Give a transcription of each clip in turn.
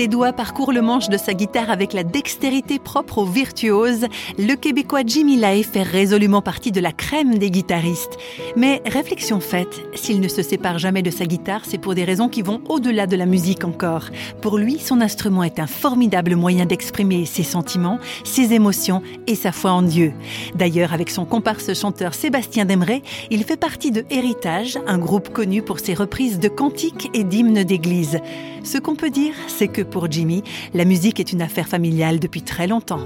Ses doigts parcourent le manche de sa guitare avec la dextérité propre aux virtuoses. Le Québécois Jimmy Lai fait résolument partie de la crème des guitaristes. Mais réflexion faite, s'il ne se sépare jamais de sa guitare, c'est pour des raisons qui vont au-delà de la musique encore. Pour lui, son instrument est un formidable moyen d'exprimer ses sentiments, ses émotions et sa foi en Dieu. D'ailleurs, avec son comparse chanteur Sébastien Demeret, il fait partie de Héritage, un groupe connu pour ses reprises de cantiques et d'hymnes d'église. Ce qu'on peut dire, c'est que pour Jimmy, la musique est une affaire familiale depuis très longtemps.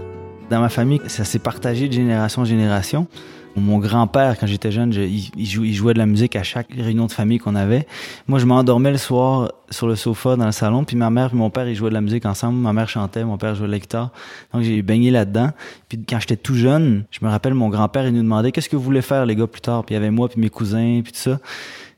Dans ma famille, ça s'est partagé de génération en génération. Mon grand-père, quand j'étais jeune, il, jouait, de la musique à chaque réunion de famille qu'on avait. Moi, je m'endormais le soir sur le sofa dans le salon, puis ma mère et mon père, ils jouaient de la musique ensemble. Ma mère chantait, mon père jouait de la guitare. Donc, j'ai baigné là-dedans. Puis quand j'étais tout jeune, je me rappelle, mon grand-père, il nous demandait qu'est-ce que vous voulez faire, les gars, plus tard? Puis il y avait moi, puis mes cousins, puis tout ça.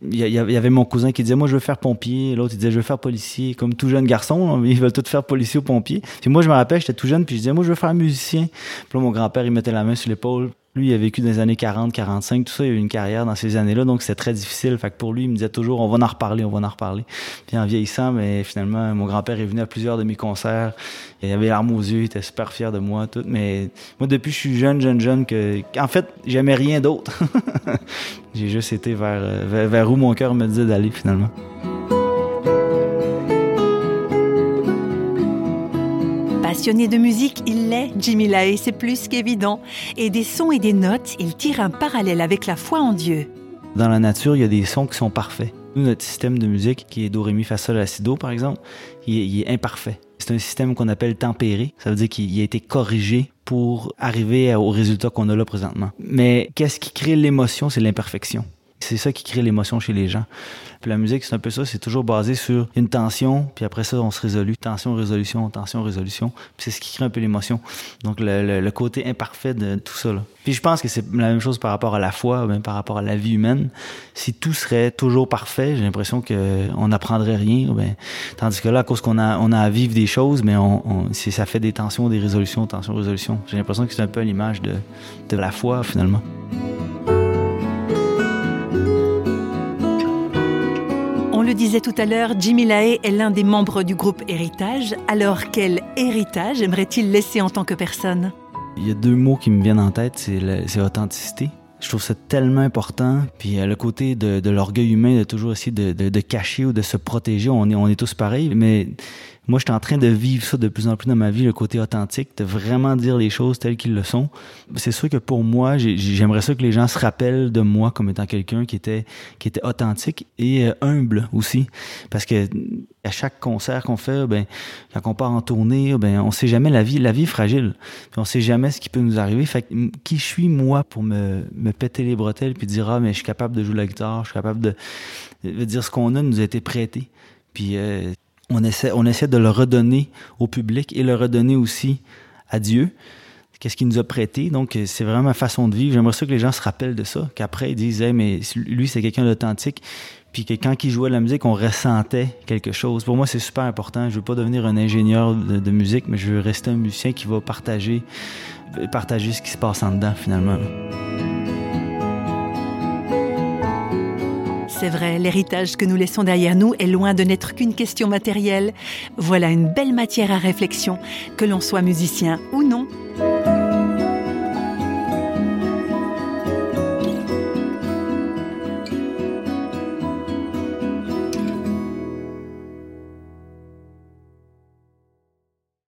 Il y, avait mon cousin qui disait moi je veux faire pompier l'autre il disait je veux faire policier comme tout jeune garçon ils veulent tous faire policier ou pompier puis moi je me rappelle j'étais tout jeune puis je disais moi je veux faire musicien puis là mon grand-père il mettait la main sur l'épaule lui, il a vécu dans les années 40, 45, tout ça. Il a eu une carrière dans ces années-là, donc c'était très difficile. Fait que pour lui, il me disait toujours, on va en reparler, on va en reparler. Puis en vieillissant, mais finalement, mon grand-père est venu à plusieurs de mes concerts. Il avait l'arme aux yeux, il était super fier de moi, tout. Mais moi, depuis je suis jeune, jeune, jeune, que, en fait, j'aimais rien d'autre. J'ai juste été vers, vers, vers où mon cœur me disait d'aller, finalement. Passionné de musique, il l'est, Jimmy Lae, c'est plus qu'évident. Et des sons et des notes, il tire un parallèle avec la foi en Dieu. Dans la nature, il y a des sons qui sont parfaits. Nous, notre système de musique, qui est Do, Ré, Mi, Fa, Sol, La, Si, Do, par exemple, il est, imparfait. C'est un système qu'on appelle tempéré. Ça veut dire qu'il a été corrigé pour arriver au résultat qu'on a là présentement. Mais qu'est-ce qui crée l'émotion? C'est l'imperfection. C'est ça qui crée l'émotion chez les gens. Puis la musique, c'est un peu ça, c'est toujours basé sur une tension, puis après ça, on se résolue. Tension, résolution, tension, résolution. Puis c'est ce qui crée un peu l'émotion. Donc le, côté imparfait de tout ça. Puis je pense que c'est la même chose par rapport à la foi, même par rapport à la vie humaine. Si tout serait toujours parfait, j'ai l'impression qu'on n'apprendrait rien. Ben, tandis que là, à cause qu'on a, on a à vivre des choses, mais on ça fait des tensions, des résolutions, tensions, résolutions. J'ai l'impression que c'est un peu l'image de, de la foi, finalement. Le disait tout à l'heure, Jimmy Lae est l'un des membres du groupe Héritage. Alors quel héritage aimerait-il laisser en tant que personne? Il y a deux mots qui me viennent en tête, c'est authenticité. Je trouve ça tellement important. Puis euh, le côté de, l'orgueil humain, de toujours essayer de, cacher ou de se protéger, on est, on est tous pareils. Mais moi, je suis en train de vivre ça de plus en plus dans ma vie, le côté authentique, de vraiment dire les choses telles qu'elles le sont. C'est sûr que pour moi, j'aimerais ça que les gens se rappellent de moi comme étant quelqu'un qui était, qui était authentique et euh, humble aussi. Parce que à chaque concert qu'on fait, ben, quand on part en tournée, ben, on sait jamais la vie, la vie est fragile. Puis on sait jamais ce qui peut nous arriver. Fait que, qui je suis, moi, pour me, me péter les bretelles puis dire, ah, mais je suis capable de jouer la guitare, je suis capable de, de dire ce qu'on a nous a été prêté. Puis, euh, on essaie, on essaie de le redonner au public et le redonner aussi à Dieu. Qu'est-ce qu'il nous a prêté? Donc, c'est vraiment ma façon de vivre. J'aimerais ça que les gens se rappellent de ça, qu'après, ils disent, mais lui, c'est quelqu'un d'authentique. Puis que quand il jouait de la musique, on ressentait quelque chose. Pour moi, c'est super important. Je veux pas devenir un ingénieur de, de, musique, mais je veux rester un musicien qui va partager, partager ce qui se passe en dedans, finalement. C'est vrai, l'héritage que nous laissons derrière nous est loin de n'être qu'une question matérielle. Voilà une belle matière à réflexion, que l'on soit musicien ou non.